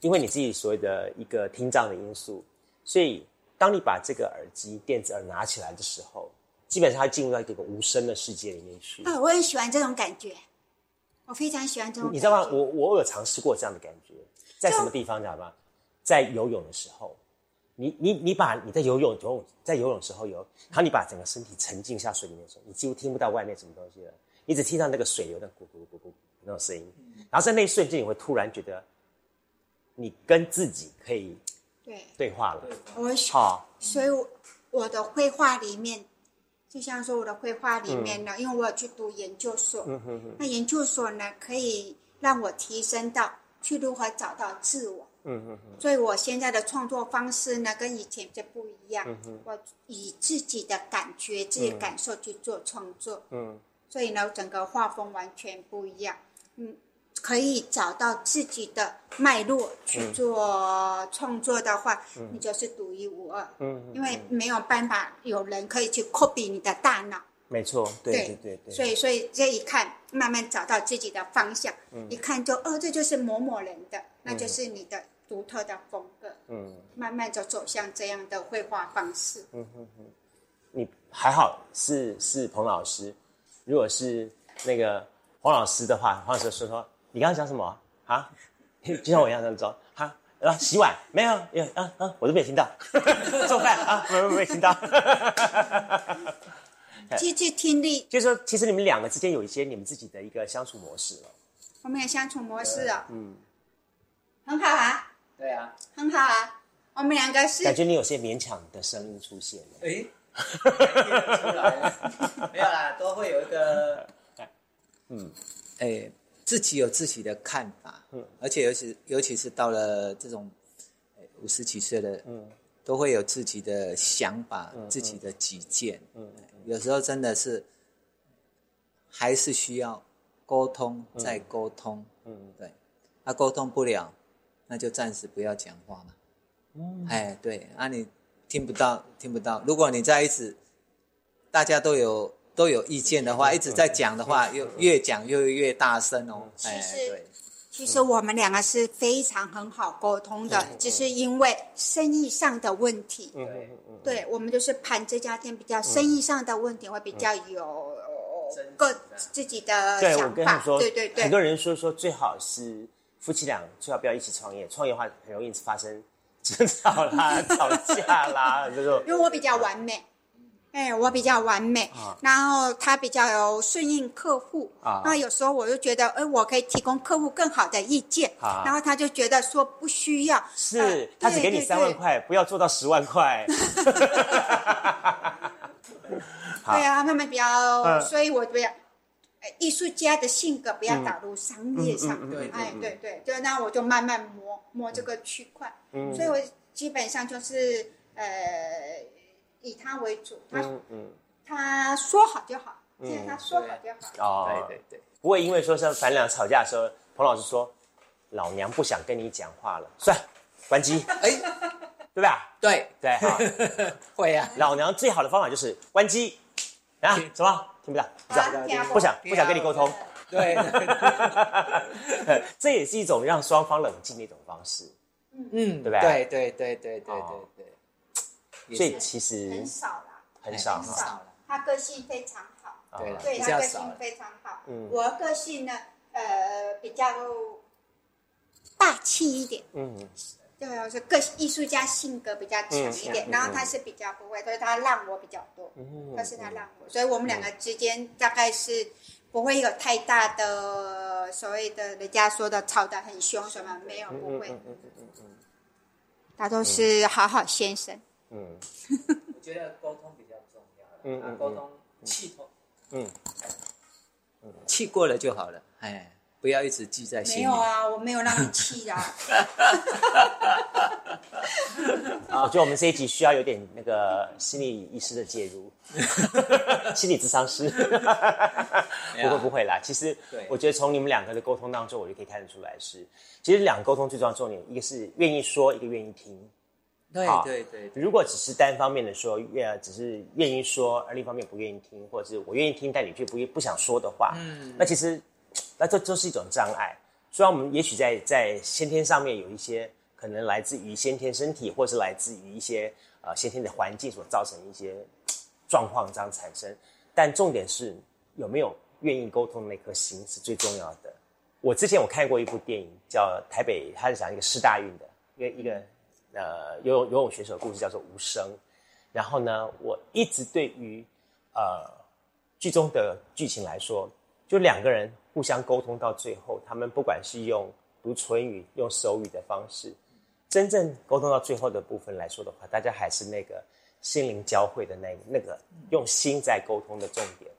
[SPEAKER 2] 因为你自己所谓的一个听障的因素，所以当你把这个耳机电子耳拿起来的时候，基本上它进入到一个无声的世界里面去。
[SPEAKER 3] 啊，我很喜欢这种感觉。我非常喜欢这种，
[SPEAKER 2] 你知道吗？我我有尝试过这样的感觉，在什么地方，你知道吗？在游泳的时候，你你你把你在游泳游泳在游泳时候游，然后你把整个身体沉浸下水里面的时候，你几乎听不到外面什么东西了，你只听到那个水流的咕咕咕咕那种声音，然后在那一瞬间，你会突然觉得，你跟自己可以
[SPEAKER 3] 对
[SPEAKER 2] 对话了。
[SPEAKER 3] 我好，所以我的绘画里面。就像说我的绘画里面呢，因为我有去读研究所，那研究所呢可以让我提升到去如何找到自我。嗯嗯所以我现在的创作方式呢跟以前就不一样。嗯我以自己的感觉、自己感受去做创作。嗯。所以呢，整个画风完全不一样。嗯。可以找到自己的脉络去做创作的话，你就是独一无二。嗯，因为没有办法有人可以去 copy 你的大脑。
[SPEAKER 2] 没错，对对对对。
[SPEAKER 3] 所以，所以这一看，慢慢找到自己的方向，嗯一看就哦，这就是某某人的，那就是你的独特的风格。嗯，慢慢就走向这样的绘画方式。嗯哼
[SPEAKER 2] 哼，你还好是是彭老师，如果是那个黄老师的话，黄老师说说。你刚刚讲什么啊？就像我一样这样装，哈，啊，洗碗没有？有啊啊，我都没有听到。做饭啊，没有没有听到。
[SPEAKER 3] 继续听力，
[SPEAKER 2] 就是说，其实你们两个之间有一些你们自己的一个相处模式了。
[SPEAKER 3] 我们有相处模式啊，嗯，很好啊。
[SPEAKER 9] 对啊，
[SPEAKER 3] 很好啊。我们两个是
[SPEAKER 2] 感觉你有些勉强的声音出现了。
[SPEAKER 9] 哎，出来了，没有啦，都会有一个，嗯，哎。自己有自己的看法，嗯，而且尤其尤其是到了这种五十几岁的，嗯，都会有自己的想法，自己的己见，嗯，有时候真的是还是需要沟通再沟通，嗯，对，那沟通不了，那就暂时不要讲话嘛，嗯，哎，对，啊，你听不到听不到，如果你在一直大家都有。都有意见的话，一直在讲的话，又越讲又越大声哦。
[SPEAKER 3] 其实，其实我们两个是非常很好沟通的，只是因为生意上的问题。嗯嗯嗯。对，我们就是盘这家店比较生意上的问题，会比较有各自己的想法。对对对。
[SPEAKER 2] 很多人说说最好是夫妻俩最好不要一起创业，创业的话很容易发生争吵啦、吵架啦这种。
[SPEAKER 3] 因为我比较完美。哎，我比较完美，然后他比较有顺应客户，啊。那有时候我就觉得，哎，我可以提供客户更好的意见，啊。然后他就觉得说不需要，
[SPEAKER 2] 是他只给你三万块，不要做到十万块。
[SPEAKER 3] 对啊，他们比较，所以我不要，艺术家的性格不要打入商业上，哎，对对，就那我就慢慢磨磨这个区块，所以我基本上就是呃。以他为主，他嗯，他说好就好，现在他说好就好。哦，
[SPEAKER 9] 对对对，
[SPEAKER 2] 不会因为说像咱俩吵架的时候，彭老师说，老娘不想跟你讲话了，算关机。哎，对吧？
[SPEAKER 9] 对
[SPEAKER 2] 对，
[SPEAKER 9] 会啊。
[SPEAKER 2] 老娘最好的方法就是关机啊，什么听不到？不想不想不想跟你沟通。
[SPEAKER 9] 对，
[SPEAKER 2] 这也是一种让双方冷静的一种方式。
[SPEAKER 9] 嗯，
[SPEAKER 2] 对不对？
[SPEAKER 9] 对对对对对对
[SPEAKER 2] 对。所以其实
[SPEAKER 3] 很少啦，
[SPEAKER 2] 很少
[SPEAKER 3] 很少。他个性非常好，
[SPEAKER 9] 对，
[SPEAKER 3] 对他个性非常好。嗯，我个性呢，呃，比较大气一点。嗯，对我，是个艺术家性格比较强一点，然后他是比较不会，所以他让我比较多。嗯，但是他让我，所以我们两个之间大概是。不会有太大的所谓的人家说的吵得很凶什么没有不会，他都是好好先生。
[SPEAKER 9] 嗯，我觉得沟通比较重要。嗯嗯，沟通气通。嗯，气过了就好了。哎。不要一直记在心里。
[SPEAKER 3] 没有啊，我没有让你气啊。
[SPEAKER 2] 我觉得我们这一集需要有点那个心理医师的介入，心理咨商师。不会不会啦，其实我觉得从你们两个的沟通当中，我就可以看得出来是，其实两个沟通最重要的重点，一个是愿意说，一个愿意听。
[SPEAKER 9] 对对对。
[SPEAKER 2] 如果只是单方面的说，愿只是愿意说，而另一方面不愿意听，或者是我愿意听，但你却不不想说的话，嗯，那其实。那这就是一种障碍。虽然我们也许在在先天上面有一些可能来自于先天身体，或是来自于一些呃先天的环境所造成一些状况这样产生，但重点是有没有愿意沟通的那颗心是最重要的。我之前我看过一部电影叫《台北》，它是讲一个师大运的一个一个呃游泳游泳选手的故事，叫做无声。然后呢，我一直对于呃剧中的剧情来说，就两个人。互相沟通到最后，他们不管是用读唇语、用手语的方式，真正沟通到最后的部分来说的话，大家还是那个心灵交汇的那那个用心在沟通的重点。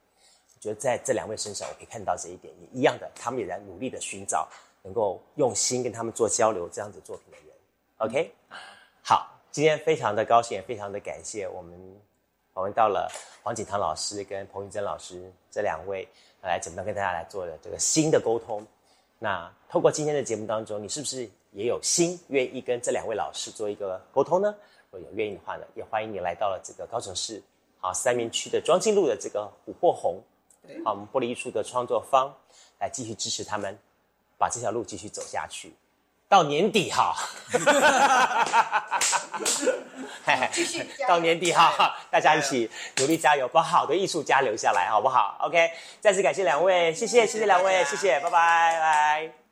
[SPEAKER 2] 我觉得在这两位身上，我可以看到这一点，也一样的，他们也在努力的寻找能够用心跟他们做交流这样子作品的。OK，好，今天非常的高兴，也非常的感谢我们我们到了黄景堂老师跟彭玉珍老师这两位。来，怎么样跟大家来做的这个新的沟通？那透过今天的节目当中，你是不是也有心愿意跟这两位老师做一个沟通呢？如果有愿意的话呢，也欢迎你来到了这个高雄市好三明区的庄敬路的这个琥珀红，好我们玻璃艺术的创作方，来继续支持他们，把这条路继续走下去。到年底哈，到年底哈，大家一起努力加油，把好的艺术家留下来，好不好？OK，再次感谢两位，谢谢，谢谢两位，谢谢，拜拜，拜。